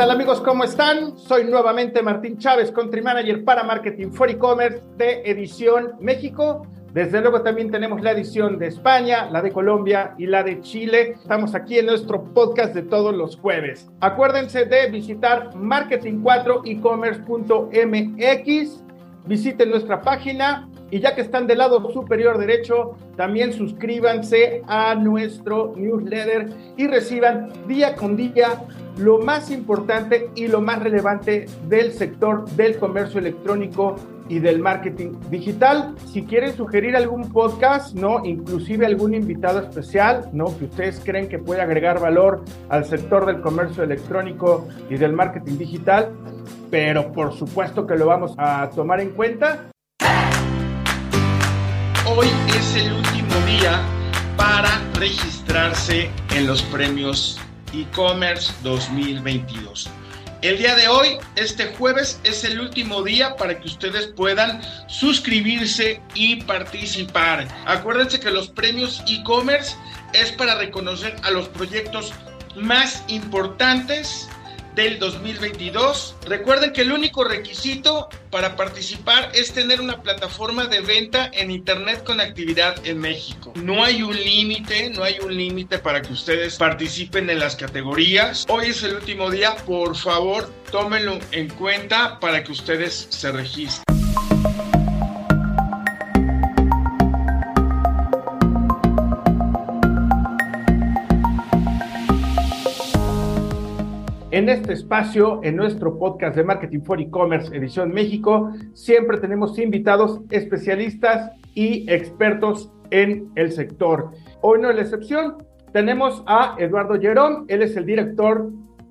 tal amigos? ¿Cómo están? Soy nuevamente Martín Chávez, Country Manager para Marketing for E-Commerce de Edición México. Desde luego también tenemos la edición de España, la de Colombia y la de Chile. Estamos aquí en nuestro podcast de todos los jueves. Acuérdense de visitar marketing4ecommerce.mx. Visiten nuestra página y ya que están del lado superior derecho, también suscríbanse a nuestro newsletter y reciban día con día lo más importante y lo más relevante del sector del comercio electrónico y del marketing digital. Si quieren sugerir algún podcast, ¿no? Inclusive algún invitado especial, ¿no? Que ustedes creen que puede agregar valor al sector del comercio electrónico y del marketing digital, pero por supuesto que lo vamos a tomar en cuenta. Hoy es el último día para registrarse en los premios e-commerce 2022. El día de hoy, este jueves, es el último día para que ustedes puedan suscribirse y participar. Acuérdense que los premios e-commerce es para reconocer a los proyectos más importantes del 2022. Recuerden que el único requisito para participar es tener una plataforma de venta en Internet con actividad en México. No hay un límite, no hay un límite para que ustedes participen en las categorías. Hoy es el último día, por favor, tómenlo en cuenta para que ustedes se registren. En este espacio, en nuestro podcast de Marketing for E-Commerce Edición México, siempre tenemos invitados especialistas y expertos en el sector. Hoy no es la excepción. Tenemos a Eduardo Llerón, él es el director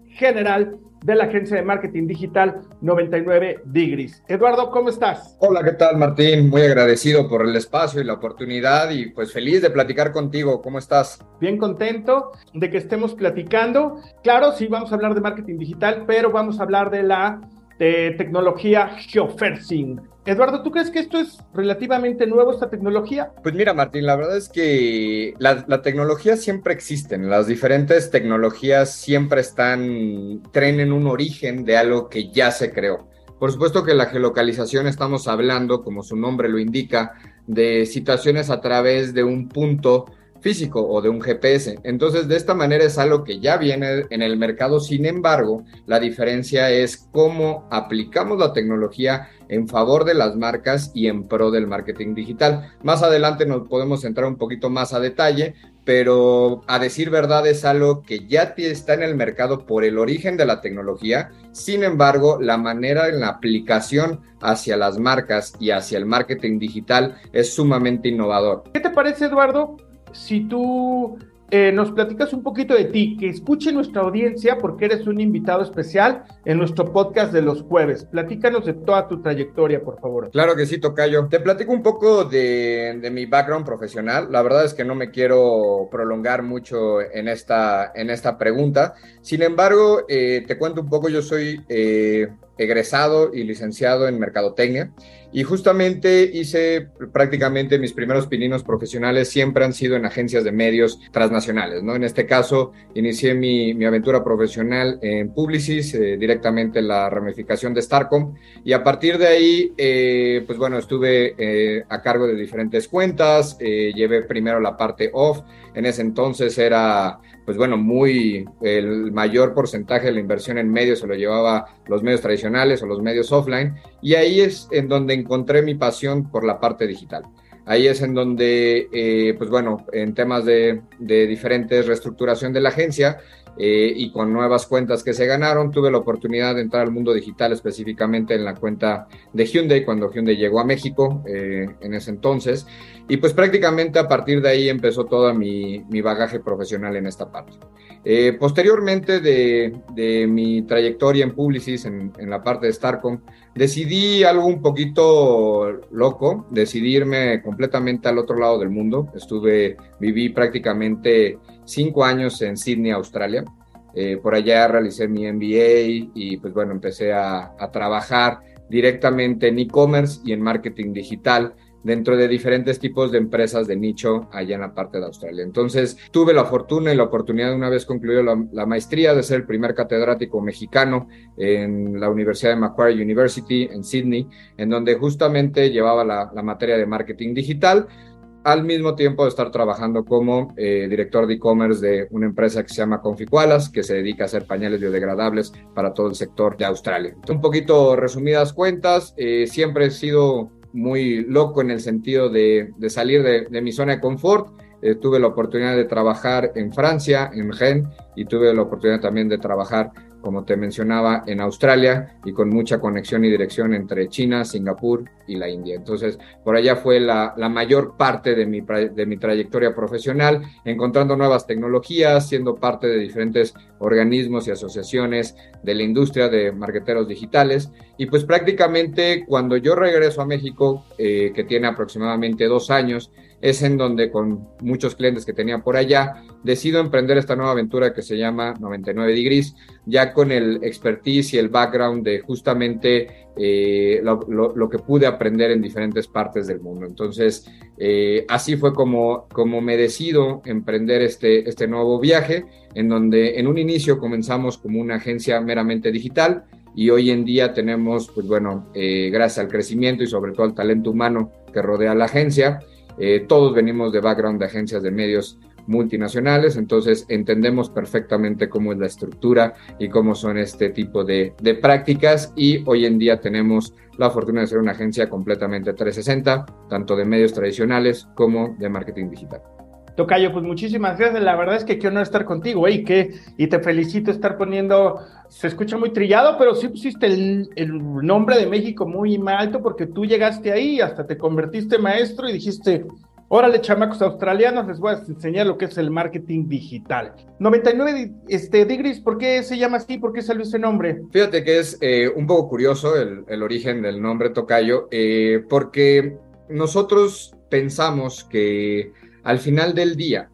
general de la agencia de marketing digital 99 Degrees. Eduardo, ¿cómo estás? Hola, ¿qué tal Martín? Muy agradecido por el espacio y la oportunidad y pues feliz de platicar contigo. ¿Cómo estás? Bien contento de que estemos platicando. Claro, sí, vamos a hablar de marketing digital, pero vamos a hablar de la de tecnología geofencing. Eduardo, ¿tú crees que esto es relativamente nuevo, esta tecnología? Pues mira, Martín, la verdad es que la, tecnología siempre existen. Las diferentes tecnologías siempre están, traen un origen de algo que ya se creó. Por supuesto que la geolocalización estamos hablando, como su nombre lo indica, de situaciones a través de un punto físico o de un GPS. Entonces, de esta manera es algo que ya viene en el mercado. Sin embargo, la diferencia es cómo aplicamos la tecnología en favor de las marcas y en pro del marketing digital. Más adelante nos podemos entrar un poquito más a detalle, pero a decir verdad es algo que ya está en el mercado por el origen de la tecnología. Sin embargo, la manera en la aplicación hacia las marcas y hacia el marketing digital es sumamente innovador. ¿Qué te parece, Eduardo? Si tú eh, nos platicas un poquito de ti, que escuche nuestra audiencia porque eres un invitado especial en nuestro podcast de los jueves. Platícanos de toda tu trayectoria, por favor. Claro que sí, Tocayo. Te platico un poco de, mi background profesional. La verdad es que no me quiero prolongar mucho en esta, en esta pregunta. Sin embargo, eh, te cuento un poco, yo soy eh, egresado y licenciado en Mercadotecnia. Y justamente hice prácticamente mis primeros pininos profesionales siempre han sido en agencias de medios transnacionales, ¿no? En este caso, inicié mi, mi aventura profesional en Publicis, eh, directamente en la ramificación de Starcom, y a partir de ahí, eh, pues bueno, estuve eh, a cargo de diferentes cuentas, eh, llevé primero la parte off, en ese entonces era pues bueno, muy, el mayor porcentaje de la inversión en medios se lo llevaba los medios tradicionales o los medios offline, y ahí es en donde encontré mi pasión por la parte digital. Ahí es en donde, eh, pues bueno, en temas de, diferentes reestructuración de la agencia, eh, y con nuevas cuentas que se ganaron, tuve la oportunidad de entrar al mundo digital específicamente en la cuenta de Hyundai cuando Hyundai llegó a México eh, en ese entonces. Y pues prácticamente a partir de ahí empezó todo mi, mi bagaje profesional en esta parte. Eh, posteriormente de, de, mi trayectoria en Publicis, en, en, la parte de Starcom, decidí algo un poquito loco, decidirme completamente al otro lado del mundo. Estuve, viví prácticamente cinco años en Sydney, Australia. Eh, por allá realicé mi MBA y pues bueno, empecé a, a trabajar directamente en e-commerce y en marketing digital dentro de diferentes tipos de empresas de nicho allá en la parte de Australia. Entonces, tuve la fortuna y la oportunidad una vez concluido la, maestría de ser el primer catedrático mexicano en la Universidad de Macquarie University en Sydney, en donde justamente llevaba la, la materia de marketing digital al mismo tiempo de estar trabajando como eh, director de e-commerce de una empresa que se llama Conficualas, que se dedica a hacer pañales biodegradables para todo el sector de Australia. Un poquito resumidas cuentas, eh, siempre he sido muy loco en el sentido de, salir de, mi zona de confort. Eh, tuve la oportunidad de trabajar en Francia, en Rennes, y tuve la oportunidad también de trabajar como te mencionaba, en Australia y con mucha conexión y dirección entre China, Singapur y la India. Entonces, por allá fue la, mayor parte de mi, de mi trayectoria profesional, encontrando nuevas tecnologías, siendo parte de diferentes organismos y asociaciones de la industria de marqueteros digitales. Y pues prácticamente cuando yo regreso a México, eh, que tiene aproximadamente dos años, es en donde con muchos clientes que tenía por allá, decido emprender esta nueva aventura que se llama 99 Degrees, ya con el expertise y el background de justamente eh, lo, que pude aprender en diferentes partes del mundo. Entonces, eh, así fue como, como me decido emprender este, este nuevo viaje, en donde en un inicio comenzamos como una agencia meramente digital, y hoy en día tenemos, pues bueno, eh, gracias al crecimiento y sobre todo al talento humano que rodea la agencia, eh, todos venimos de background de agencias de medios multinacionales, entonces entendemos perfectamente cómo es la estructura y cómo son este tipo de, de, prácticas y hoy en día tenemos la fortuna de ser una agencia completamente 360, tanto de medios tradicionales como de marketing digital. Tocayo, pues muchísimas gracias. La verdad es que quiero no estar contigo, ¿eh? y te felicito estar poniendo, se escucha muy trillado, pero sí pusiste el, nombre de México muy alto porque tú llegaste ahí, hasta te convertiste maestro y dijiste, órale, chamacos australianos, les voy a enseñar lo que es el marketing digital. 99 este, ¿por qué se llama así? ¿Por qué salió ese nombre? Fíjate que es eh, un poco curioso el, origen del nombre Tocayo, eh, porque nosotros pensamos que al final del día,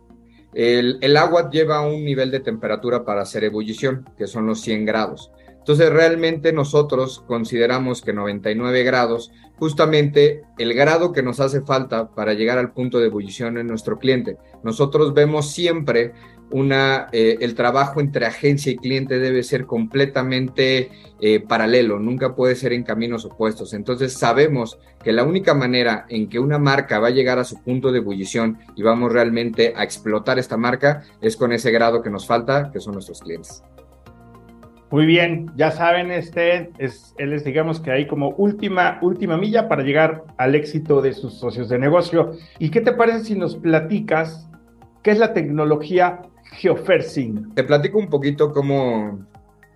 el, agua lleva un nivel de temperatura para hacer ebullición, que son los 100 grados. Entonces realmente nosotros consideramos que 99 grados, justamente el grado que nos hace falta para llegar al punto de ebullición en nuestro cliente. Nosotros vemos siempre una, eh, el trabajo entre agencia y cliente debe ser completamente eh, paralelo, nunca puede ser en caminos opuestos. Entonces sabemos que la única manera en que una marca va a llegar a su punto de ebullición y vamos realmente a explotar esta marca es con ese grado que nos falta, que son nuestros clientes. Muy bien, ya saben, este es, él es, digamos que hay como última, última milla para llegar al éxito de sus socios de negocio. ¿Y qué te parece si nos platicas qué es la tecnología geofencing. Te platico un poquito cómo,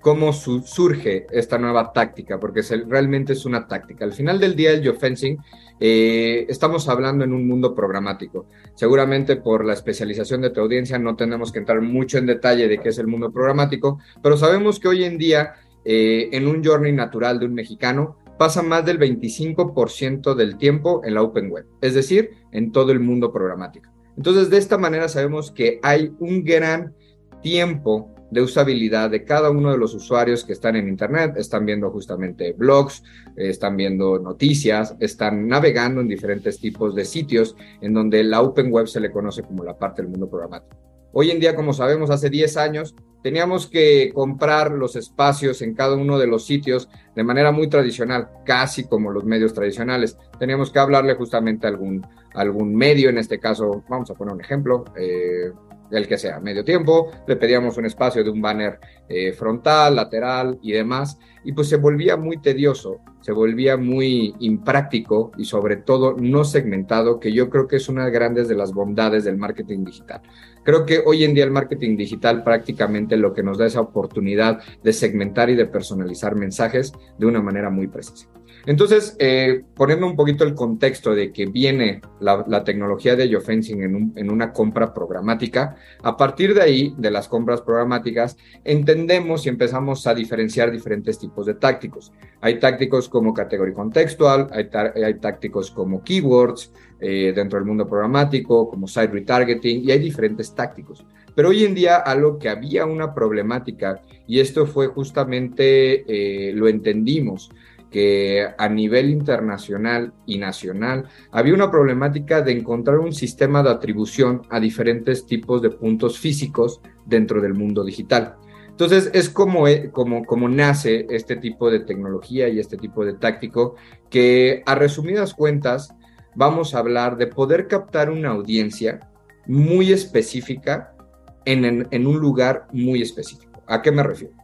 cómo surge esta nueva táctica, porque realmente es una táctica. Al final del día, el geofencing, eh, estamos hablando en un mundo programático. Seguramente por la especialización de tu audiencia no tenemos que entrar mucho en detalle de qué es el mundo programático, pero sabemos que hoy en día, eh, en un journey natural de un mexicano, pasa más del 25% del tiempo en la Open Web, es decir, en todo el mundo programático. Entonces, de esta manera sabemos que hay un gran tiempo de usabilidad de cada uno de los usuarios que están en Internet, están viendo justamente blogs, están viendo noticias, están navegando en diferentes tipos de sitios en donde la Open Web se le conoce como la parte del mundo programático. Hoy en día, como sabemos, hace 10 años teníamos que comprar los espacios en cada uno de los sitios de manera muy tradicional, casi como los medios tradicionales. Teníamos que hablarle justamente a algún, algún medio, en este caso, vamos a poner un ejemplo, eh, el que sea, medio tiempo, le pedíamos un espacio de un banner eh, frontal, lateral y demás, y pues se volvía muy tedioso, se volvía muy impráctico y sobre todo no segmentado, que yo creo que es una de grandes de las bondades del marketing digital. Creo que hoy en día el marketing digital prácticamente lo que nos da esa oportunidad de segmentar y de personalizar mensajes de una manera muy precisa. Entonces, eh, poniendo un poquito el contexto de que viene la, tecnología de geofencing en, en, una compra programática, a partir de ahí, de las compras programáticas, entendemos y empezamos a diferenciar diferentes tipos de tácticos. Hay tácticos como categoría contextual, hay, hay tácticos como keywords eh, dentro del mundo programático, como site retargeting, y hay diferentes tácticos. Pero hoy en día algo que había una problemática, y esto fue justamente, eh, lo entendimos, que a nivel internacional y nacional había una problemática de encontrar un sistema de atribución a diferentes tipos de puntos físicos dentro del mundo digital. Entonces es como, eh, como, como nace este tipo de tecnología y este tipo de táctico que a resumidas cuentas vamos a hablar de poder captar una audiencia muy específica en, en un lugar muy específico. ¿A qué me refiero?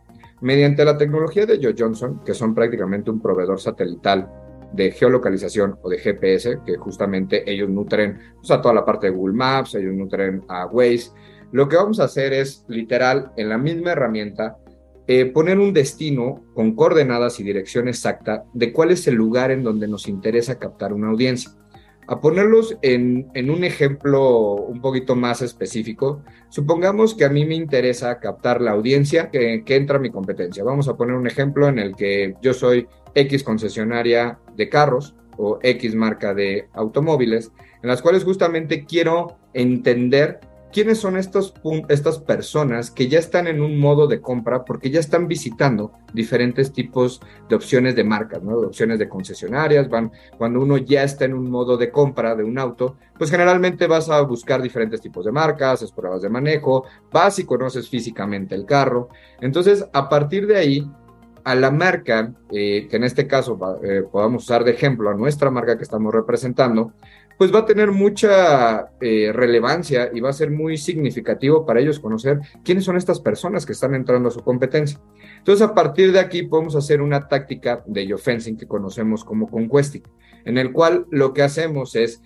Mediante la tecnología de Joe Johnson, que son prácticamente un proveedor satelital de geolocalización o de GPS, que justamente ellos nutren pues, a toda la parte de Google Maps, ellos nutren a Waze. Lo que vamos a hacer es literal en la misma herramienta eh, poner un destino con coordenadas y dirección exacta de cuál es el lugar en donde nos interesa captar una audiencia. A ponerlos en, un ejemplo un poquito más específico, supongamos que a mí me interesa captar la audiencia que, que entra a mi competencia. Vamos a poner un ejemplo en el que yo soy X concesionaria de carros o X marca de automóviles, en las cuales justamente quiero entender quiénes son estos, estas personas que ya están en un modo de compra porque ya están visitando diferentes tipos de opciones de marcas, ¿no? opciones de concesionarias, van cuando uno ya está en un modo de compra de un auto, pues generalmente vas a buscar diferentes tipos de marcas, es pruebas de manejo, vas y conoces físicamente el carro. Entonces, a partir de ahí, a la marca, eh, que en este caso eh, podamos usar de ejemplo a nuestra marca que estamos representando, pues va a tener mucha eh, relevancia y va a ser muy significativo para ellos conocer quiénes son estas personas que están entrando a su competencia. Entonces, a partir de aquí podemos hacer una táctica de geofencing que conocemos como conquesting, en el cual lo que hacemos es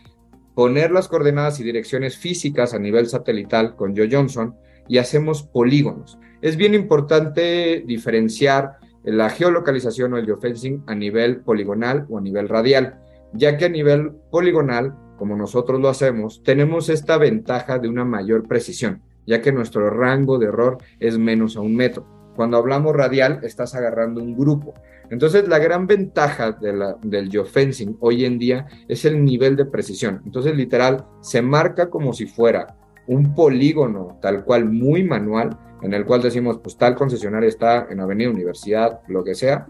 poner las coordenadas y direcciones físicas a nivel satelital con Joe Johnson y hacemos polígonos. Es bien importante diferenciar la geolocalización o el geofencing a nivel poligonal o a nivel radial ya que a nivel poligonal, como nosotros lo hacemos, tenemos esta ventaja de una mayor precisión, ya que nuestro rango de error es menos a un metro. Cuando hablamos radial, estás agarrando un grupo. Entonces, la gran ventaja del geofencing hoy en día es el nivel de precisión. Entonces, literal, se marca como si fuera un polígono tal cual muy manual, en el cual decimos, pues tal concesionario está en Avenida Universidad, lo que sea,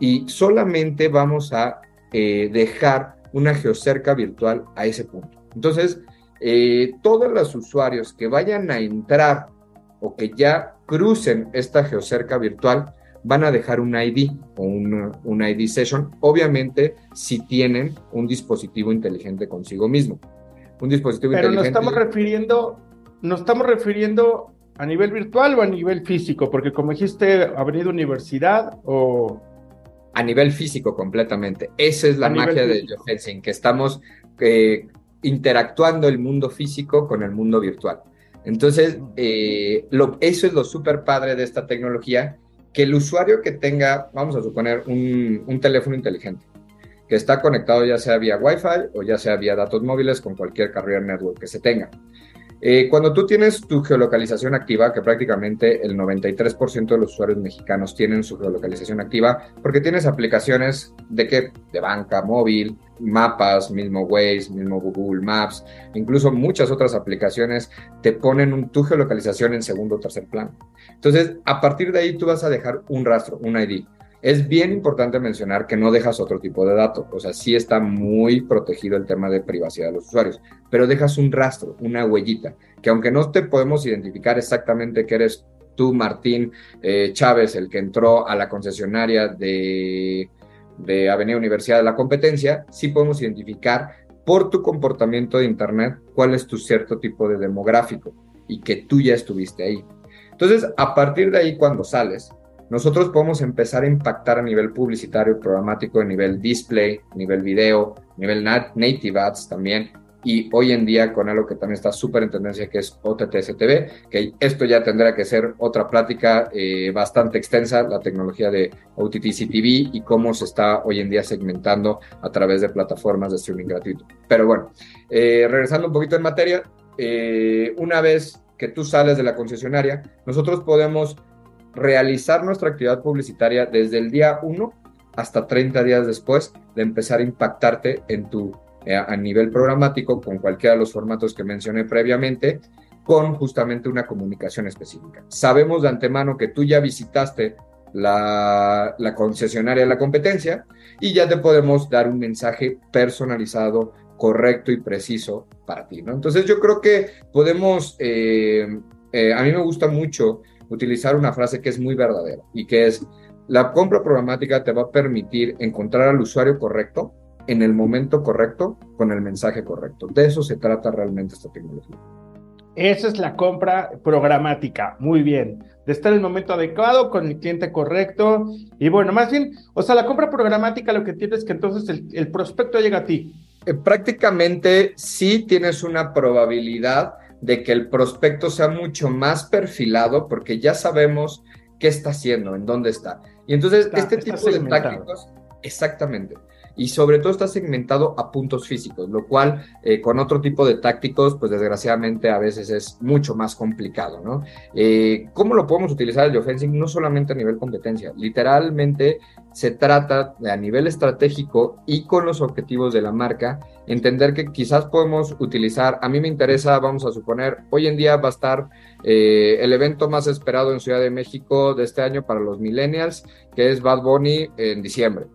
y solamente vamos a eh, dejar una geocerca virtual a ese punto. Entonces, eh, todos los usuarios que vayan a entrar o que ya crucen esta geocerca virtual van a dejar un ID o un, ID session, obviamente si tienen un dispositivo inteligente consigo mismo. Un dispositivo Pero nos estamos refiriendo, nos estamos refiriendo a nivel virtual o a nivel físico, porque como dijiste, Avenida Universidad o a nivel físico completamente. Esa es la magia de geofencing, que estamos eh, interactuando el mundo físico con el mundo virtual. Entonces, eh, lo, eso es lo súper padre de esta tecnología, que el usuario que tenga, vamos a suponer, un, un teléfono inteligente, que está conectado ya sea vía Wi-Fi o ya sea vía datos móviles con cualquier carrier network que se tenga. Eh, cuando tú tienes tu geolocalización activa, que prácticamente el 93% de los usuarios mexicanos tienen su geolocalización activa, porque tienes aplicaciones de qué? De banca, móvil, mapas, mismo Waze, mismo Google Maps, incluso muchas otras aplicaciones te ponen tu geolocalización en segundo o tercer plano. Entonces, a partir de ahí tú vas a dejar un rastro, un ID. Es bien importante mencionar que no dejas otro tipo de dato, o sea, sí está muy protegido el tema de privacidad de los usuarios, pero dejas un rastro, una huellita, que aunque no te podemos identificar exactamente que eres tú, Martín eh, Chávez, el que entró a la concesionaria de, de Avenida Universidad de la Competencia, sí podemos identificar por tu comportamiento de Internet cuál es tu cierto tipo de demográfico y que tú ya estuviste ahí. Entonces, a partir de ahí, cuando sales, nosotros podemos empezar a impactar a nivel publicitario, programático, a nivel display, nivel video, nivel native ads también. Y hoy en día con algo que también está súper en tendencia, que es OTT-STV, que esto ya tendrá que ser otra plática eh, bastante extensa, la tecnología de OTT-CTV y cómo se está hoy en día segmentando a través de plataformas de streaming gratuito. Pero bueno, eh, regresando un poquito en materia, eh, una vez que tú sales de la concesionaria, nosotros podemos realizar nuestra actividad publicitaria desde el día 1 hasta 30 días después de empezar a impactarte en tu eh, a nivel programático con cualquiera de los formatos que mencioné previamente con justamente una comunicación específica. Sabemos de antemano que tú ya visitaste la, la concesionaria de la competencia y ya te podemos dar un mensaje personalizado, correcto y preciso para ti, ¿no? Entonces yo creo que podemos, eh, eh, a mí me gusta mucho utilizar una frase que es muy verdadera y que es, la compra programática te va a permitir encontrar al usuario correcto en el momento correcto con el mensaje correcto. De eso se trata realmente esta tecnología. Esa es la compra programática. Muy bien. De estar en el momento adecuado con el cliente correcto. Y bueno, más bien, o sea, la compra programática lo que tiene es que entonces el, prospecto llega a ti. Eh, prácticamente sí tienes una probabilidad de que el prospecto sea mucho más perfilado porque ya sabemos qué está haciendo, en dónde está. Y entonces este tipo de tácticos, exactamente y sobre todo está segmentado a puntos físicos, lo cual eh, con otro tipo de tácticos, pues desgraciadamente a veces es mucho más complicado, ¿no? Eh, ¿Cómo lo podemos utilizar el geofencing? No solamente a nivel competencia, literalmente se trata de a nivel estratégico y con los objetivos de la marca, entender que quizás podemos utilizar, a mí me interesa, vamos a suponer, hoy en día va a estar eh, el evento más esperado en Ciudad de México de este año para los millennials, que es Bad Bunny en diciembre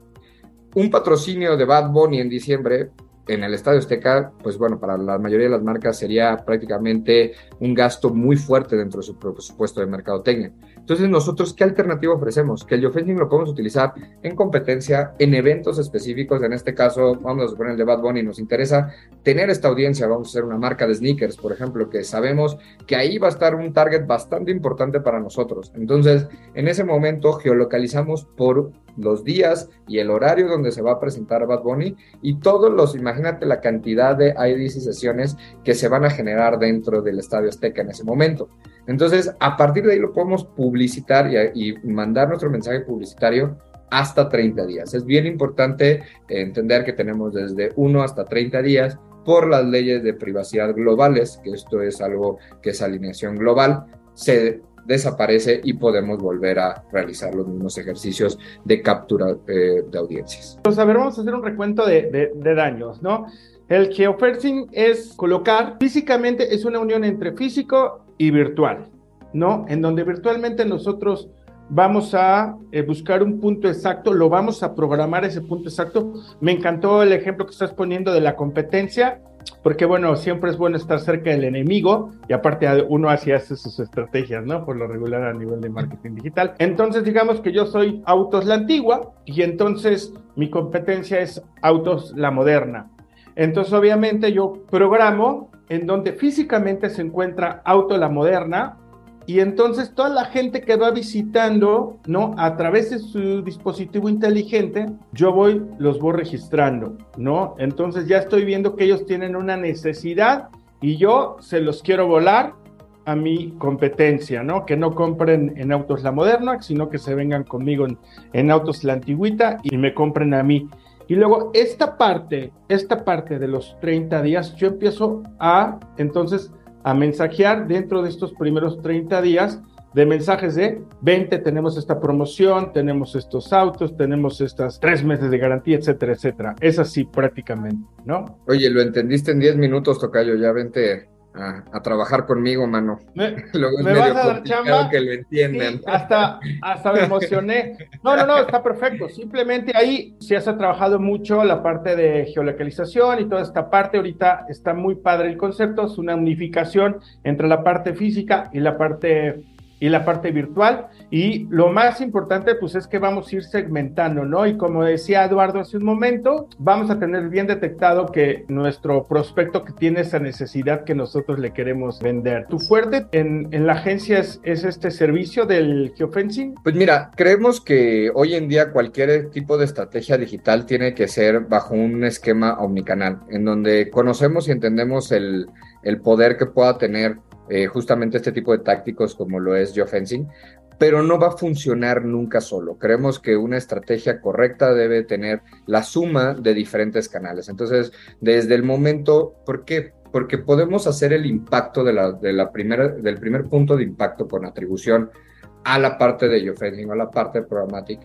un patrocinio de Bad Bunny en diciembre en el Estadio Azteca, pues bueno, para la mayoría de las marcas sería prácticamente un gasto muy fuerte dentro de su presupuesto de mercadotecnia. Entonces, nosotros, ¿qué alternativa ofrecemos? Que el geofencing lo podemos utilizar en competencia, en eventos específicos. En este caso, vamos a suponer el de Bad Bunny, nos interesa tener esta audiencia. Vamos a hacer una marca de sneakers, por ejemplo, que sabemos que ahí va a estar un target bastante importante para nosotros. Entonces, en ese momento, geolocalizamos por los días y el horario donde se va a presentar Bad Bunny y todos los, imagínate la cantidad de IDs y sesiones que se van a generar dentro del Estadio Azteca en ese momento. Entonces, a partir de ahí lo podemos publicitar y, mandar nuestro mensaje publicitario hasta 30 días. Es bien importante entender que tenemos desde 1 hasta 30 días por las leyes de privacidad globales, que esto es algo que es alineación global, se desaparece y podemos volver a realizar los mismos ejercicios de captura eh, de audiencias. Pues a ver, vamos a hacer un recuento de, de, daños, ¿no? El geofencing es colocar, físicamente es una unión entre físico y virtual, ¿no? En donde virtualmente nosotros vamos a eh, buscar un punto exacto, lo vamos a programar ese punto exacto. Me encantó el ejemplo que estás poniendo de la competencia porque bueno, siempre es bueno estar cerca del enemigo y aparte uno así hace sus estrategias, ¿no? Por lo regular a nivel de marketing digital. Entonces digamos que yo soy Autos la antigua y entonces mi competencia es Autos la moderna. Entonces obviamente yo programo en donde físicamente se encuentra Auto la moderna y entonces toda la gente que va visitando, ¿no? A través de su dispositivo inteligente, yo voy, los voy registrando, ¿no? Entonces ya estoy viendo que ellos tienen una necesidad y yo se los quiero volar a mi competencia, ¿no? Que no compren en Autos La Moderna, sino que se vengan conmigo en, Autos La Antigüita y me compren a mí. Y luego esta parte, esta parte de los 30 días, yo empiezo a, entonces, a mensajear dentro de estos primeros 30 días de mensajes de 20, tenemos esta promoción, tenemos estos autos, tenemos estas tres meses de garantía, etcétera, etcétera. Es así prácticamente, ¿no? Oye, lo entendiste en 10 minutos, Tocayo, ya vente a, trabajar conmigo, mano. Me, Luego es vas a dar chamba. que lo entiendan. hasta, hasta me emocioné. No, no, no, está perfecto. Simplemente ahí si has trabajado mucho la parte de geolocalización y toda esta parte. Ahorita está muy padre el concepto. Es una unificación entre la parte física y la parte y la parte virtual. Y lo más importante, pues es que vamos a ir segmentando, ¿no? Y como decía Eduardo hace un momento, vamos a tener bien detectado que nuestro prospecto que tiene esa necesidad que nosotros le queremos vender. ¿Tu fuerte en, en la agencia es, es, este servicio del geofencing? Pues mira, creemos que hoy en día cualquier tipo de estrategia digital tiene que ser bajo un esquema omnicanal, en donde conocemos y entendemos el, el poder que pueda tener eh, justamente este tipo de tácticos como lo es geofencing, pero no va a funcionar nunca solo. Creemos que una estrategia correcta debe tener la suma de diferentes canales. Entonces, desde el momento, ¿por qué? Porque podemos hacer el impacto de la, de la primera, del primer punto de impacto con atribución a la parte de geofencing, a la parte de programmatic,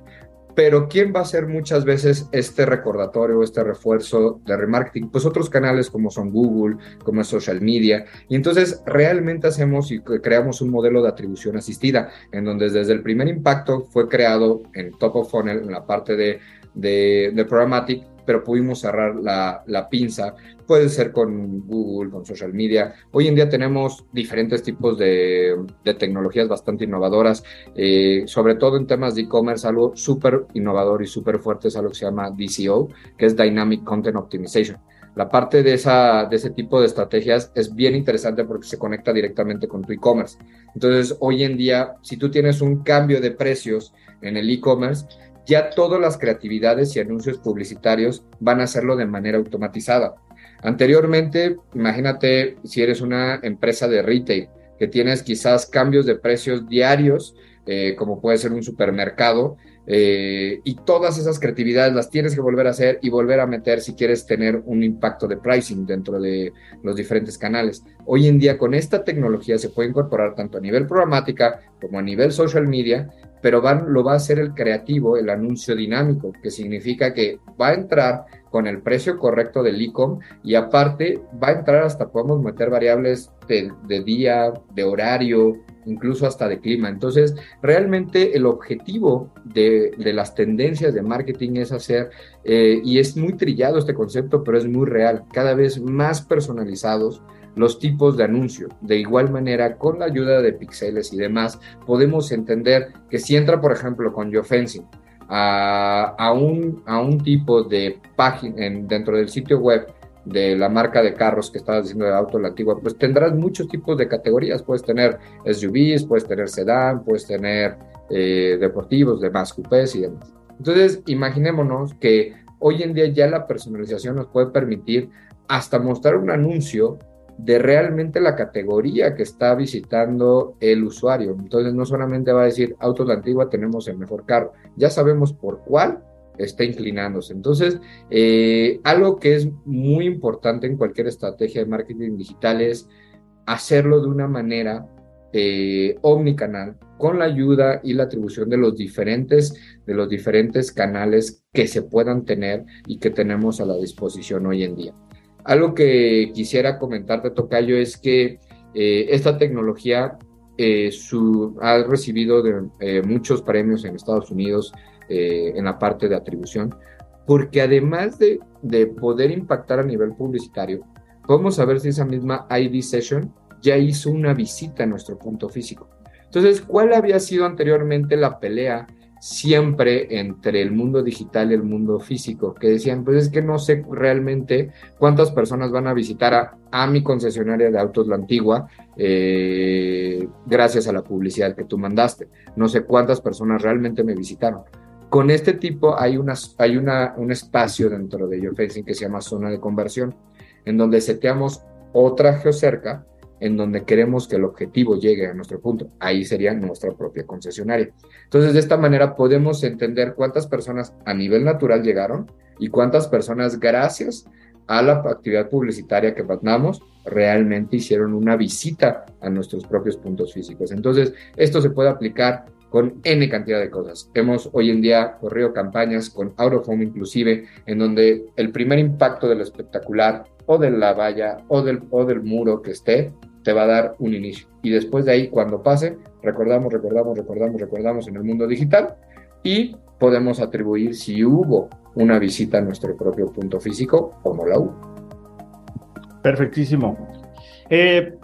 pero ¿quién va a hacer muchas veces este recordatorio, este refuerzo de remarketing? Pues otros canales como son Google, como es social media. Y entonces realmente hacemos y creamos un modelo de atribución asistida, en donde desde el primer impacto fue creado en top of funnel, en la parte de, de, de programmatic, pero pudimos cerrar la, pinza. Puede ser con Google, con social media. Hoy en día tenemos diferentes tipos de, de tecnologías bastante innovadoras, eh, sobre todo en temas de e-commerce, algo súper innovador y súper fuerte es algo que se llama DCO, que es Dynamic Content Optimization. La parte de, esa, de ese tipo de estrategias es bien interesante porque se conecta directamente con tu e-commerce. Entonces, hoy en día, si tú tienes un cambio de precios en el e-commerce, ya todas las creatividades y anuncios publicitarios van a hacerlo de manera automatizada. Anteriormente, imagínate si eres una empresa de retail que tienes quizás cambios de precios diarios, eh, como puede ser un supermercado, eh, y todas esas creatividades las tienes que volver a hacer y volver a meter si quieres tener un impacto de pricing dentro de los diferentes canales. Hoy en día con esta tecnología se puede incorporar tanto a nivel programática como a nivel social media pero lo va a hacer el creativo, el anuncio dinámico, que significa que va a entrar con el precio correcto del e-com y aparte va a entrar hasta podemos meter variables de, día, de horario, incluso hasta de clima. Entonces, realmente el objetivo de, las tendencias de marketing es hacer, eh, y es muy trillado este concepto, pero es muy real, cada vez más personalizados los tipos de anuncio. De igual manera, con la ayuda de pixeles y demás, podemos entender que si entra, por ejemplo, con geofencing a, a, un, a un tipo de página dentro del sitio web de la marca de carros que estabas diciendo de auto la antigua, pues tendrás muchos tipos de categorías. Puedes tener SUVs, puedes tener sedán, puedes tener eh, deportivos, demás coupés y demás. Entonces, imaginémonos que hoy en día ya la personalización nos puede permitir hasta mostrar un anuncio de realmente la categoría que está visitando el usuario. Entonces no solamente va a decir autos de antigua tenemos el mejor carro, ya sabemos por cuál está inclinándose. Entonces, eh, algo que es muy importante en cualquier estrategia de marketing digital es hacerlo de una manera eh, omnicanal con la ayuda y la atribución de los diferentes de los diferentes canales que se puedan tener y que tenemos a la disposición hoy en día. Algo que quisiera comentarte, Tocayo, es que eh, esta tecnología eh, ha recibido eh, muchos premios en Estados Unidos en la parte de atribución, porque además de, de, poder impactar a nivel publicitario, podemos saber si esa misma ID Session ya hizo una visita a nuestro punto físico. Entonces, ¿cuál había sido anteriormente la pelea siempre entre el mundo digital y el mundo físico, que decían, pues es que no sé realmente cuántas personas van a visitar a, mi concesionaria de autos La Antigua eh, gracias a la publicidad que tú mandaste. No sé cuántas personas realmente me visitaron. Con este tipo hay, unas, hay una, un espacio dentro de GeoFacing que se llama zona de conversión, en donde seteamos otra geocerca en donde queremos que el objetivo llegue a nuestro punto. Ahí sería nuestra propia concesionaria. Entonces, de esta manera podemos entender cuántas personas a nivel natural llegaron y cuántas personas, gracias a la actividad publicitaria que mandamos, realmente hicieron una visita a nuestros propios puntos físicos. Entonces, esto se puede aplicar con N cantidad de cosas. Hemos hoy en día corrido campañas con Out of Home inclusive, en donde el primer impacto del espectacular o de la valla o del, o del muro que esté te va a dar un inicio. Y después de ahí, cuando pase, recordamos, recordamos, recordamos, recordamos en el mundo digital y podemos atribuir si hubo una visita a nuestro propio punto físico o no la hubo. Perfectísimo. Eh,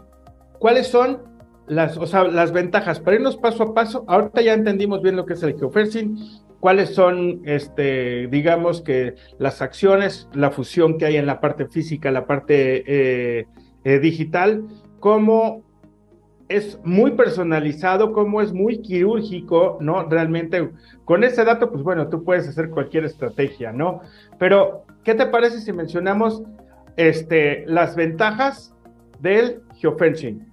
¿Cuáles son las, o sea, las ventajas? Para irnos paso a paso, ahorita ya entendimos bien lo que es el geofencing, cuáles son, este, digamos que las acciones, la fusión que hay en la parte física, la parte eh, eh, digital, cómo es muy personalizado, cómo es muy quirúrgico, ¿no? Realmente, con ese dato, pues bueno, tú puedes hacer cualquier estrategia, ¿no? Pero, ¿qué te parece si mencionamos este, las ventajas del geofencing?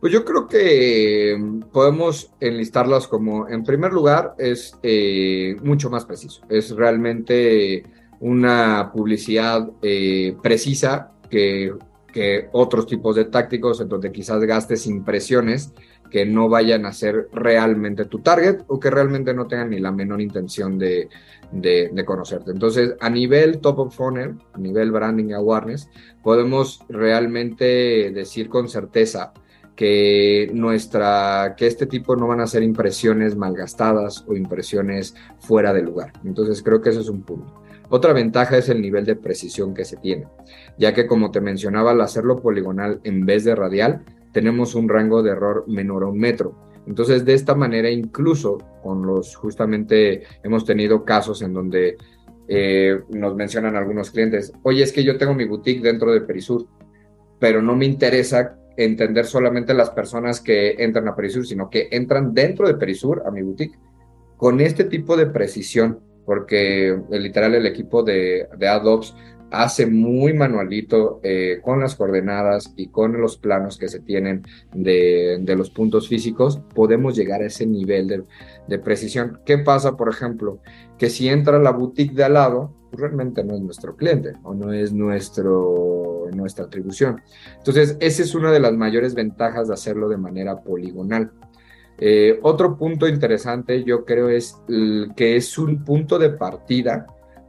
Pues yo creo que podemos enlistarlas como, en primer lugar, es eh, mucho más preciso. Es realmente una publicidad eh, precisa que que otros tipos de tácticos en donde quizás gastes impresiones que no vayan a ser realmente tu target o que realmente no tengan ni la menor intención de, de, conocerte. Entonces, a nivel top of funnel, a nivel branding awareness, podemos realmente decir con certeza que nuestra que este tipo no van a ser impresiones malgastadas o impresiones fuera de lugar. Entonces, creo que ese es un punto. Otra ventaja es el nivel de precisión que se tiene, ya que como te mencionaba, al hacerlo poligonal en vez de radial, tenemos un rango de error menor a un metro. Entonces, de esta manera, incluso con los, justamente hemos tenido casos en donde eh, nos mencionan algunos clientes, oye, es que yo tengo mi boutique dentro de Perisur, pero no me interesa entender solamente las personas que entran a Perisur, sino que entran dentro de Perisur a mi boutique. Con este tipo de precisión, porque literal el equipo de, de AdOps hace muy manualito eh, con las coordenadas y con los planos que se tienen de, los puntos físicos, podemos llegar a ese nivel de, precisión. ¿Qué pasa, por ejemplo? Que si entra la boutique de al lado, pues realmente no es nuestro cliente o no es nuestro, nuestra atribución. Entonces, esa es una de las mayores ventajas de hacerlo de manera poligonal. Eh, otro punto interesante yo creo es que es un punto de partida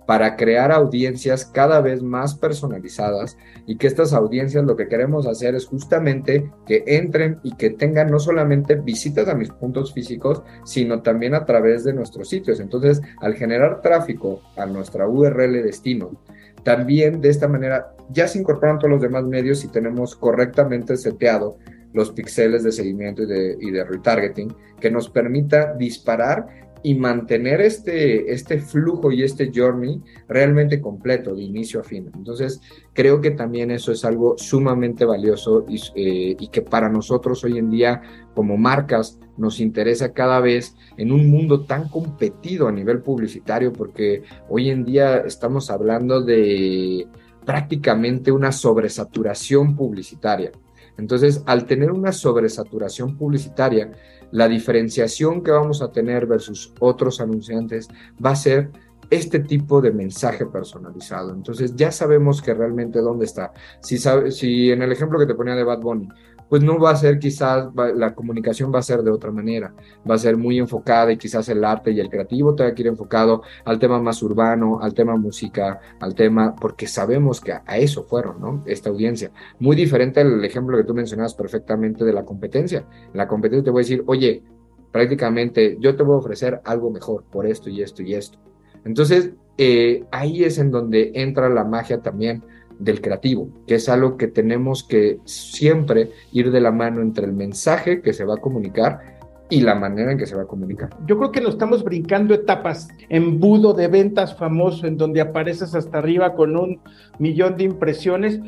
para crear audiencias cada vez más personalizadas y que estas audiencias lo que queremos hacer es justamente que entren y que tengan no solamente visitas a mis puntos físicos, sino también a través de nuestros sitios. Entonces, al generar tráfico a nuestra URL destino, también de esta manera ya se incorporan todos los demás medios y tenemos correctamente seteado los píxeles de seguimiento y de, retargeting que nos permita disparar y mantener este, este flujo y este journey realmente completo de inicio a fin. Entonces, creo que también eso es algo sumamente valioso y, eh, y, que para nosotros hoy en día como marcas nos interesa cada vez en un mundo tan competido a nivel publicitario, porque hoy en día estamos hablando de prácticamente una sobresaturación publicitaria. Entonces, al tener una sobresaturación publicitaria, la diferenciación que vamos a tener versus otros anunciantes va a ser este tipo de mensaje personalizado. Entonces ya sabemos que realmente dónde está. Si, si en el ejemplo que te ponía de Bad Bunny, pues no va a ser quizás, la comunicación va a ser de otra manera, va a ser muy enfocada y quizás el arte y el creativo tenga que ir enfocado al tema más urbano, al tema música, al tema, porque sabemos que a, eso fueron, ¿no? Esta audiencia. Muy diferente al ejemplo que tú mencionabas perfectamente de la competencia. la competencia te voy a decir, oye, prácticamente yo te voy a ofrecer algo mejor por esto y esto y esto. Entonces, eh, ahí es en donde entra la magia también del creativo, que es algo que tenemos que siempre ir de la mano entre el mensaje que se va a comunicar y la manera en que se va a comunicar. Yo creo que nos estamos brincando etapas, embudo de ventas famoso en donde apareces hasta arriba con un millón de impresiones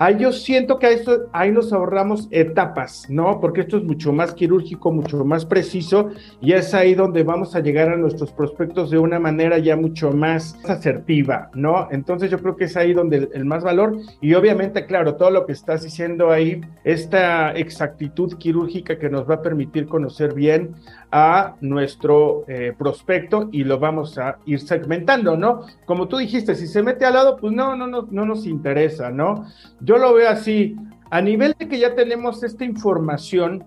Ahí yo siento que ahí nos ahorramos etapas, ¿no? Porque esto es mucho más quirúrgico, mucho más preciso y es ahí donde vamos a llegar a nuestros prospectos de una manera ya mucho más asertiva, ¿no? Entonces yo creo que es ahí donde el, más valor y obviamente, claro, todo lo que estás diciendo ahí, esta exactitud quirúrgica que nos va a permitir conocer bien a nuestro eh, prospecto y lo vamos a ir segmentando, ¿no? Como tú dijiste, si se mete al lado, pues no, no, no, no nos interesa, ¿no? Yo lo veo así, a nivel de que ya tenemos esta información,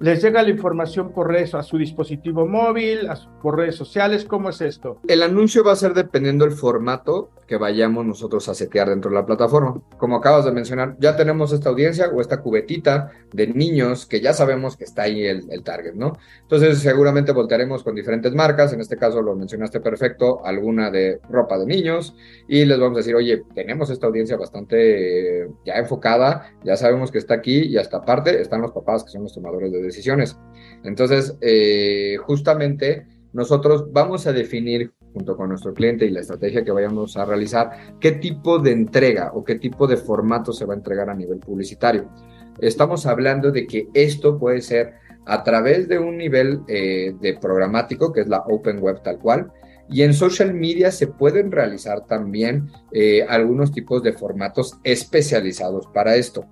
les llega la información por redes a su dispositivo móvil, por redes sociales, ¿cómo es esto? El anuncio va a ser dependiendo del formato que vayamos nosotros a setear dentro de la plataforma. Como acabas de mencionar, ya tenemos esta audiencia o esta cubetita de niños que ya sabemos que está ahí el, el target, ¿no? Entonces seguramente voltearemos con diferentes marcas, en este caso lo mencionaste perfecto, alguna de ropa de niños y les vamos a decir, oye, tenemos esta audiencia bastante ya enfocada, ya sabemos que está aquí y hasta aparte están los papás que son los tomadores de decisiones. Entonces, eh, justamente nosotros vamos a definir junto con nuestro cliente y la estrategia que vayamos a realizar, qué tipo de entrega o qué tipo de formato se va a entregar a nivel publicitario. Estamos hablando de que esto puede ser a través de un nivel eh, de programático, que es la Open Web tal cual, y en social media se pueden realizar también eh, algunos tipos de formatos especializados para esto.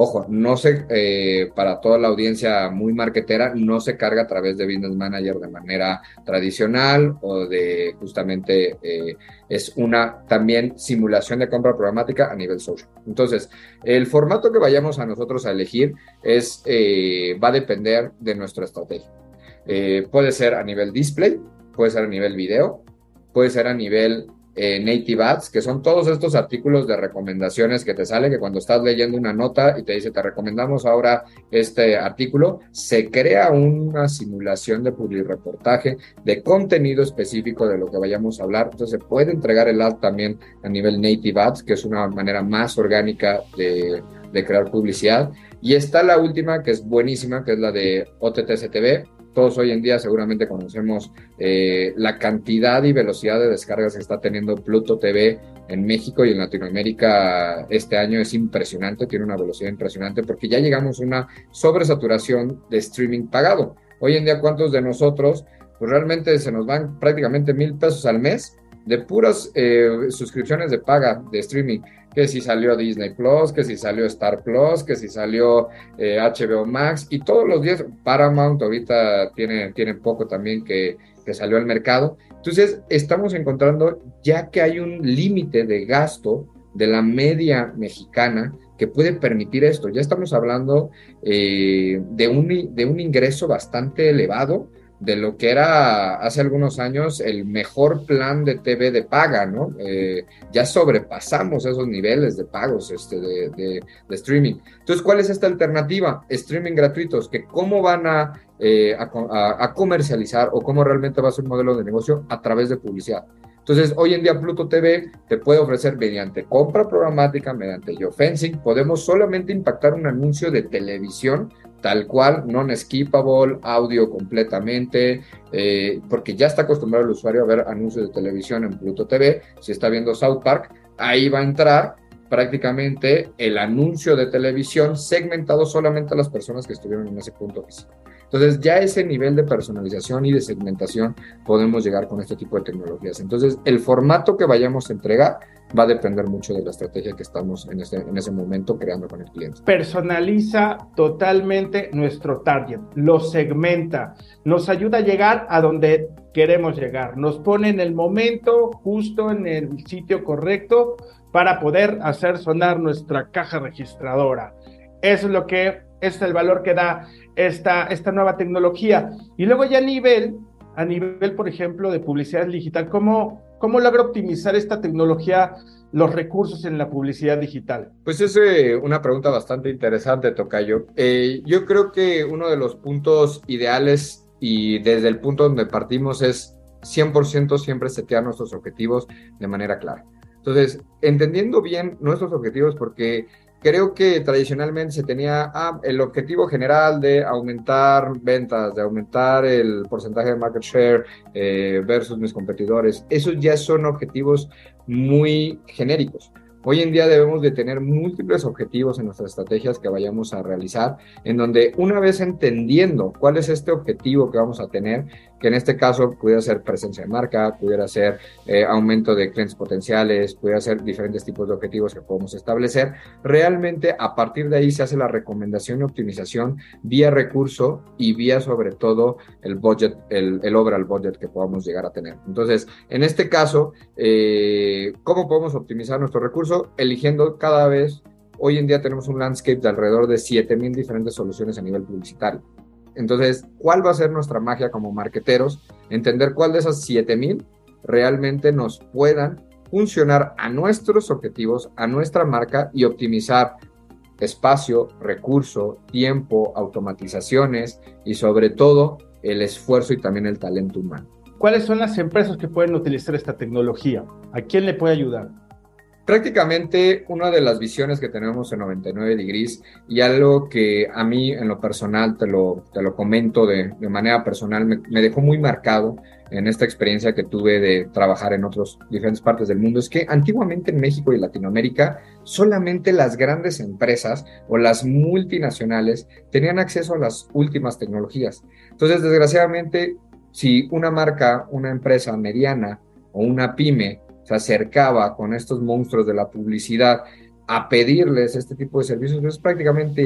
Ojo, no se, eh, para toda la audiencia muy marketera, no se carga a través de Business Manager de manera tradicional o de justamente eh, es una también simulación de compra programática a nivel social. Entonces, el formato que vayamos a nosotros a elegir es, eh, va a depender de nuestra estrategia. puede ser a nivel display, puede ser a nivel video, puede ser a nivel eh, Native Ads, que son todos estos artículos de recomendaciones que te sale, que cuando estás leyendo una nota y te dice, te recomendamos ahora este artículo, se crea una simulación de reportaje de contenido específico de lo que vayamos a hablar. Entonces se puede entregar el ad también a nivel Native Ads, que es una manera más orgánica de, de crear publicidad. Y está la última, que es buenísima, que es la de OTTCTV, todos hoy en día seguramente conocemos eh, la cantidad y velocidad de descargas que está teniendo Pluto TV en México y en Latinoamérica este año es impresionante, tiene una velocidad impresionante porque ya llegamos a una sobresaturación de streaming pagado. Hoy en día, ¿cuántos de nosotros pues realmente se nos van prácticamente mil pesos al mes de puras eh, suscripciones de paga de streaming? Que si salió Disney Plus, que si salió Star Plus, que si salió HBO eh, Max y todos los días Paramount ahorita tiene, tiene poco también que, que salió al mercado. Entonces estamos encontrando ya que hay un límite de gasto de la media mexicana que puede permitir esto. Ya estamos hablando eh, de, un, de un ingreso bastante elevado de lo que era hace algunos años el mejor plan de TV de paga, ¿no? Eh, ya sobrepasamos esos niveles de pagos este, de, streaming. Entonces, ¿cuál es esta alternativa? Streaming gratuitos, que cómo van eh, a, a, comercializar o cómo realmente va a ser un modelo de negocio a través de publicidad. Entonces, hoy en día Pluto TV te puede ofrecer mediante compra programática, mediante geofencing, podemos solamente impactar un anuncio de televisión tal cual, non-skippable, audio completamente, eh, porque ya está acostumbrado el usuario a ver anuncios de televisión en Pluto TV, si está viendo South Park, ahí va a entrar prácticamente el anuncio de televisión segmentado solamente a las personas que estuvieron en ese punto físico. Entonces, ya ese nivel de personalización y de segmentación podemos llegar con este tipo de tecnologías. Entonces, el formato que vayamos a entregar va a depender mucho de la estrategia que estamos en ese, en ese momento creando con el cliente. Personaliza totalmente nuestro target, lo segmenta, nos ayuda a llegar a donde queremos llegar, nos pone en el momento justo en el sitio correcto para poder hacer sonar nuestra caja registradora. Eso es lo que es el valor que da esta, esta nueva tecnología. Y luego ya a nivel, a nivel, por ejemplo, de publicidad digital, ¿cómo, cómo logra optimizar esta tecnología los recursos en la publicidad digital? Pues es eh, una pregunta bastante interesante, Tocayo. Eh, yo creo que uno de los puntos ideales y desde el punto donde partimos es 100% siempre setear nuestros objetivos de manera clara. Entonces, entendiendo bien nuestros objetivos, porque creo que tradicionalmente se tenía ah, el objetivo general de aumentar ventas, de aumentar el porcentaje de market share eh, versus mis competidores. Esos ya son objetivos muy genéricos. Hoy en día debemos de tener múltiples objetivos en nuestras estrategias que vayamos a realizar, en donde una vez entendiendo cuál es este objetivo que vamos a tener, que en este caso pudiera ser presencia de marca, pudiera ser eh, aumento de clientes potenciales, pudiera ser diferentes tipos de objetivos que podemos establecer. Realmente a partir de ahí se hace la recomendación y optimización vía recurso y vía sobre todo el budget, el, el overall budget que podamos llegar a tener. Entonces, en este caso, eh, ¿cómo podemos optimizar nuestro recurso? Eligiendo cada vez, hoy en día tenemos un landscape de alrededor de 7.000 diferentes soluciones a nivel publicitario. Entonces, ¿cuál va a ser nuestra magia como marqueteros? Entender cuál de esas 7000 realmente nos puedan funcionar a nuestros objetivos, a nuestra marca y optimizar espacio, recurso, tiempo, automatizaciones y sobre todo el esfuerzo y también el talento humano. ¿Cuáles son las empresas que pueden utilizar esta tecnología? ¿A quién le puede ayudar? Prácticamente una de las visiones que tenemos en 99 Degrees y algo que a mí en lo personal, te lo, te lo comento de, de manera personal, me, me, dejó muy marcado en esta experiencia que tuve de trabajar en otras diferentes partes del mundo, es que antiguamente en México y Latinoamérica solamente las grandes empresas o las multinacionales tenían acceso a las últimas tecnologías. Entonces, desgraciadamente, si una marca, una empresa mediana o una pyme se acercaba con estos monstruos de la publicidad a pedirles este tipo de servicios es prácticamente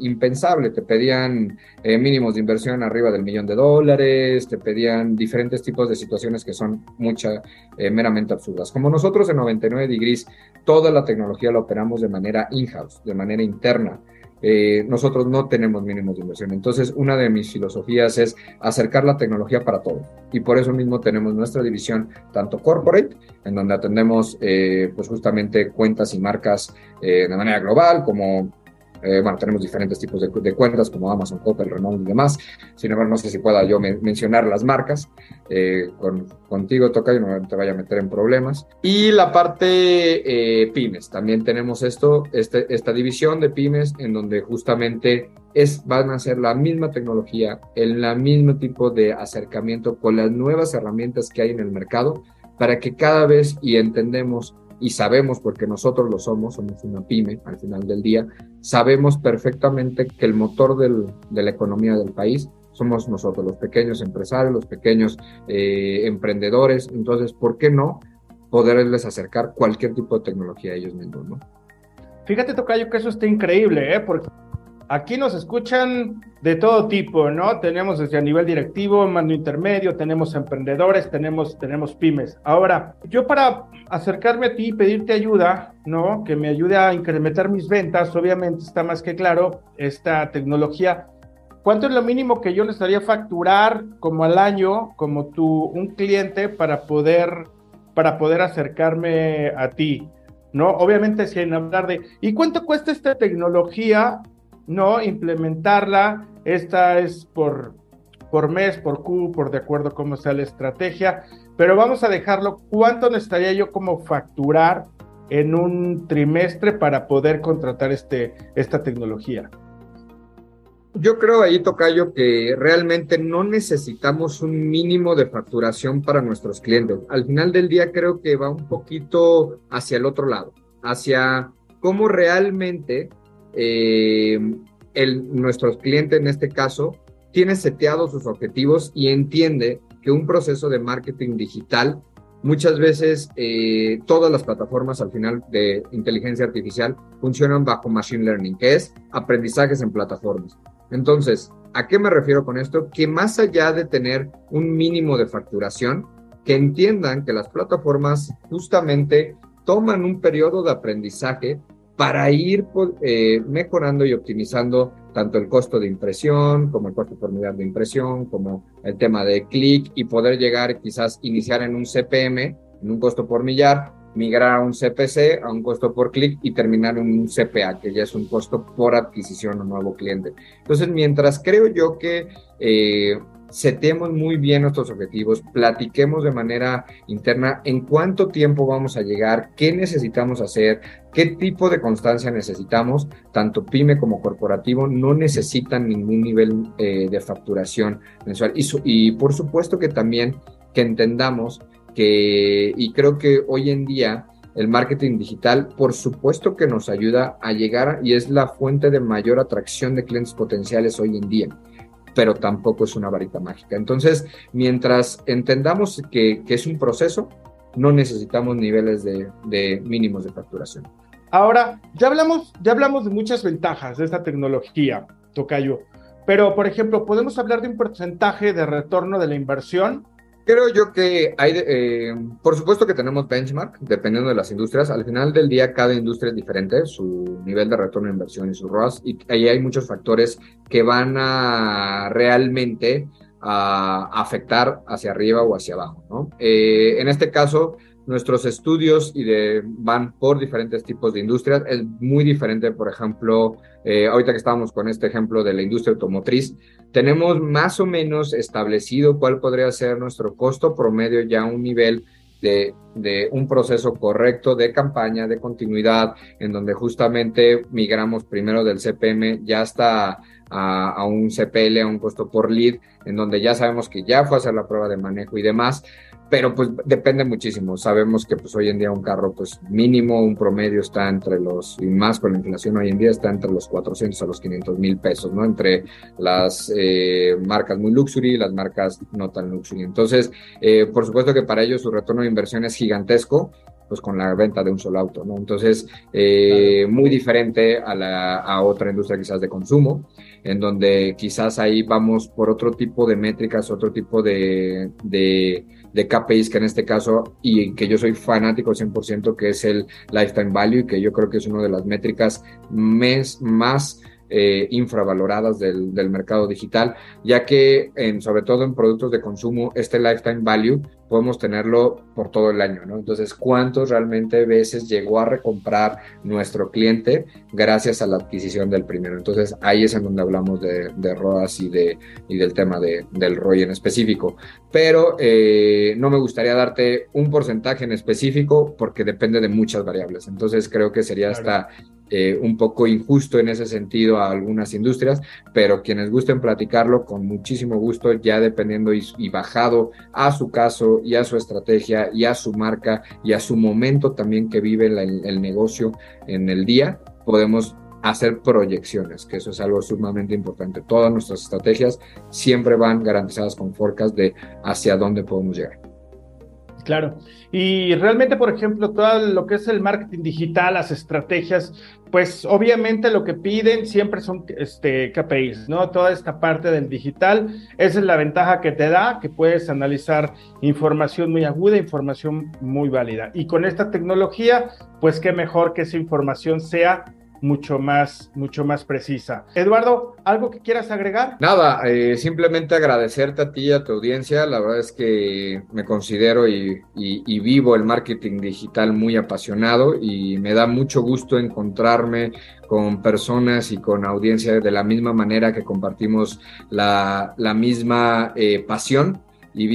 impensable. Te pedían eh, mínimos de inversión arriba del millón de dólares, te pedían diferentes tipos de situaciones que son mucha, eh, meramente absurdas. Como nosotros en 99 Degrees, toda la tecnología la operamos de manera in-house, de manera interna. Eh, nosotros no tenemos mínimos de inversión. Entonces, una de mis filosofías es acercar la tecnología para todos. Y por eso mismo tenemos nuestra división, tanto corporate, en donde atendemos eh, pues justamente cuentas y marcas eh, de manera global, como eh, bueno, tenemos diferentes tipos de, cuentas como Amazon, Coppel, Renault y demás. Sin embargo, no sé si pueda yo mencionar las marcas. Eh, con, contigo toca y no te vaya a meter en problemas. Y la parte eh, pymes, también tenemos esto, este, esta división de pymes en donde justamente es, van a ser la misma tecnología, el mismo tipo de acercamiento con las nuevas herramientas que hay en el mercado para que cada vez y entendemos y sabemos, porque nosotros lo somos, somos una pyme al final del día, sabemos perfectamente que el motor del, de la economía del país somos nosotros, los pequeños empresarios, los pequeños eh, emprendedores. Entonces, ¿por qué no poderles acercar cualquier tipo de tecnología a ellos mismos? ¿no? Fíjate, Tocayo, que eso está increíble, ¿eh? porque Aquí nos escuchan de todo tipo, ¿no? Tenemos desde a nivel directivo, mando intermedio, tenemos emprendedores, tenemos, tenemos pymes. Ahora, yo para acercarme a ti y pedirte ayuda, ¿no? Que me ayude a incrementar mis ventas, obviamente está más que claro esta tecnología. ¿Cuánto es lo mínimo que yo necesitaría facturar como al año, como tú, un cliente, para poder, para poder acercarme a ti? ¿no? Obviamente sin hablar de, ¿y cuánto cuesta esta tecnología no implementarla. Esta es por, por mes, por Q, por de acuerdo a cómo sea la estrategia, pero vamos a dejarlo. ¿Cuánto necesitaría yo como facturar en un trimestre para poder contratar este, esta tecnología? Yo creo ahí, Tocayo, que realmente no necesitamos un mínimo de facturación para nuestros clientes. Al final del día creo que va un poquito hacia el otro lado, hacia cómo realmente eh, el, nuestro cliente en este caso tiene seteados sus objetivos y entiende que un proceso de marketing digital, muchas veces eh, todas las plataformas al final de inteligencia artificial funcionan bajo machine learning, que es aprendizajes en plataformas. Entonces, ¿a qué me refiero con esto? Que más allá de tener un mínimo de facturación, que entiendan que las plataformas justamente toman un periodo de aprendizaje para ir pues, eh, mejorando y optimizando tanto el costo de impresión como el costo por unidad de impresión, como el tema de clic y poder llegar quizás iniciar en un CPM, en un costo por millar, migrar a un CPC, a un costo por clic y terminar en un CPA, que ya es un costo por adquisición o nuevo cliente. Entonces, mientras creo yo que eh, setemos muy bien nuestros objetivos, platiquemos de manera interna en cuánto tiempo vamos a llegar, qué necesitamos hacer, qué tipo de constancia necesitamos, tanto pyme como corporativo no necesitan ningún nivel eh, de facturación mensual. Y, y por supuesto que también que entendamos que, y creo que hoy en día, el marketing digital, por supuesto que nos ayuda a llegar y es la fuente de mayor atracción de clientes potenciales hoy en día pero tampoco es una varita mágica. Entonces, mientras entendamos que, es un proceso, no necesitamos niveles de, mínimos de facturación. Ahora, ya hablamos, ya hablamos de muchas ventajas de esta tecnología, Tocayo, pero por ejemplo, ¿podemos hablar de un porcentaje de retorno de la inversión? Creo yo que hay, eh, por supuesto que tenemos benchmark, dependiendo de las industrias. Al final del día, cada industria es diferente, su nivel de retorno de inversión y su ROAS, y ahí hay muchos factores que van a realmente a afectar hacia arriba o hacia abajo, ¿no? Eh, en este caso, nuestros estudios y de, van por diferentes tipos de industrias. Es muy diferente, por ejemplo, eh, ahorita que estábamos con este ejemplo de la industria automotriz, tenemos más o menos establecido cuál podría ser nuestro costo promedio ya a un nivel de, de, un proceso correcto de campaña, de continuidad, en donde justamente migramos primero del CPM ya hasta a, un CPL, a un costo por lead, en donde ya sabemos que ya fue a hacer la prueba de manejo y demás, pero pues depende muchísimo. Sabemos que pues hoy en día un carro pues mínimo, un promedio está entre los, y más con la inflación hoy en día está entre los 400 a los 500 mil pesos, ¿no? Entre las eh, marcas muy luxury y las marcas no tan luxury. Entonces, eh, por supuesto que para ellos su retorno de inversión es gigantesco pues con la venta de un solo auto, ¿no? Entonces, eh, muy diferente a, la, a otra industria quizás de consumo, en donde quizás ahí vamos por otro tipo de métricas, otro tipo de, de, de KPIs que en este caso, y que yo soy fanático 100%, que es el lifetime value, que yo creo que es una de las métricas mes, más eh, infravaloradas del, del, mercado digital, ya que en, sobre todo en productos de consumo, este lifetime value podemos tenerlo por todo el año, ¿no? Entonces, ¿cuántos realmente veces llegó a recomprar nuestro cliente gracias a la adquisición del primero? Entonces, ahí es en donde hablamos de, de ROAS y, de, y del tema de, del ROI en específico. Pero eh, no me gustaría darte un porcentaje en específico porque depende de muchas variables. Entonces, creo que sería hasta eh, un poco injusto en ese sentido a algunas industrias, pero quienes gusten platicarlo con muchísimo gusto, ya dependiendo y, y, bajado a su caso y a su estrategia y a su marca y a su momento también que vive el, negocio en el día, podemos hacer proyecciones, que eso es algo sumamente importante. Todas nuestras estrategias siempre van garantizadas con forecast de hacia dónde podemos llegar. Claro. Y realmente, por ejemplo, todo lo que es el marketing digital, las estrategias, pues obviamente lo que piden siempre son este, KPIs, ¿no? Toda esta parte del digital, esa es la ventaja que te da, que puedes analizar información muy aguda, información muy válida. Y con esta tecnología, pues qué mejor que esa información sea mucho más, mucho más precisa. Eduardo, ¿algo que quieras agregar? Nada, eh, simplemente agradecerte a ti y a tu audiencia. La verdad es que me considero y, y, vivo el marketing digital muy apasionado y me da mucho gusto encontrarme con personas y con audiencia de la misma manera que compartimos la, la misma eh, pasión y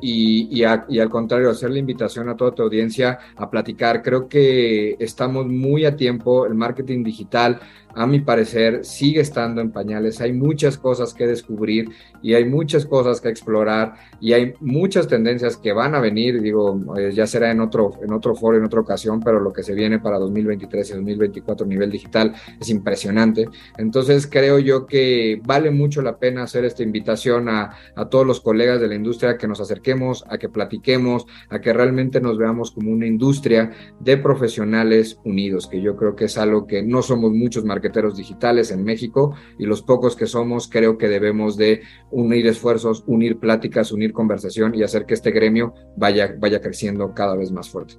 y, y, a, y, al contrario, hacer la invitación a toda tu audiencia a platicar. Creo que estamos muy a tiempo, el marketing digital a mi parecer, sigue estando en pañales. Hay muchas cosas que descubrir y hay muchas cosas que explorar y hay muchas tendencias que van a venir. Digo, eh, ya será en otro, en otro foro, en otra ocasión, pero lo que se viene para 2023 y 2024 a nivel digital es impresionante. Entonces, creo yo que vale mucho la pena hacer esta invitación a, a todos los colegas de la industria que nos acerquemos, a que platiquemos, a que realmente nos veamos como una industria de profesionales unidos, que yo creo que es algo que no somos muchos marketeros digitales en México y los pocos que somos creo que debemos de unir esfuerzos, unir pláticas, unir conversación y hacer que este gremio vaya, vaya creciendo cada vez más fuerte.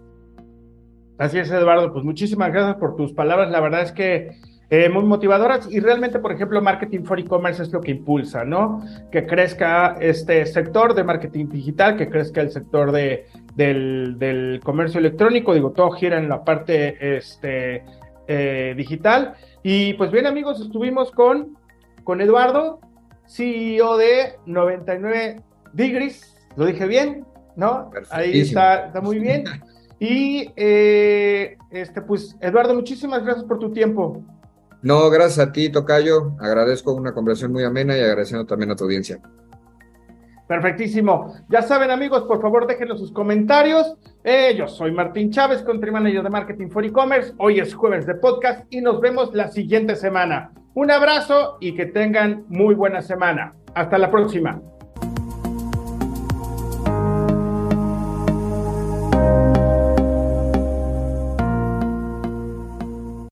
Así es, Eduardo. Pues muchísimas gracias por tus palabras. La verdad es que eh, muy motivadoras y realmente, por ejemplo, Marketing for E-Commerce es lo que impulsa, ¿no? Que crezca este sector de marketing digital, que crezca el sector de, del, del comercio electrónico. Digo, todo gira en la parte este, eh, digital y pues bien amigos, estuvimos con, con Eduardo, CEO de 99 Degrees, lo dije bien, ¿no? Ahí está, está muy bien. Y eh, este, pues, Eduardo, muchísimas gracias por tu tiempo. No, gracias a ti, Tocayo. Agradezco una conversación muy amena y agradeciendo también a tu audiencia. Perfectísimo. Ya saben, amigos, por favor, déjenos sus comentarios. Eh, yo soy Martín Chávez, Country Manager de Marketing for E-Commerce. Hoy es jueves de podcast y nos vemos la siguiente semana. Un abrazo y que tengan muy buena semana. Hasta la próxima.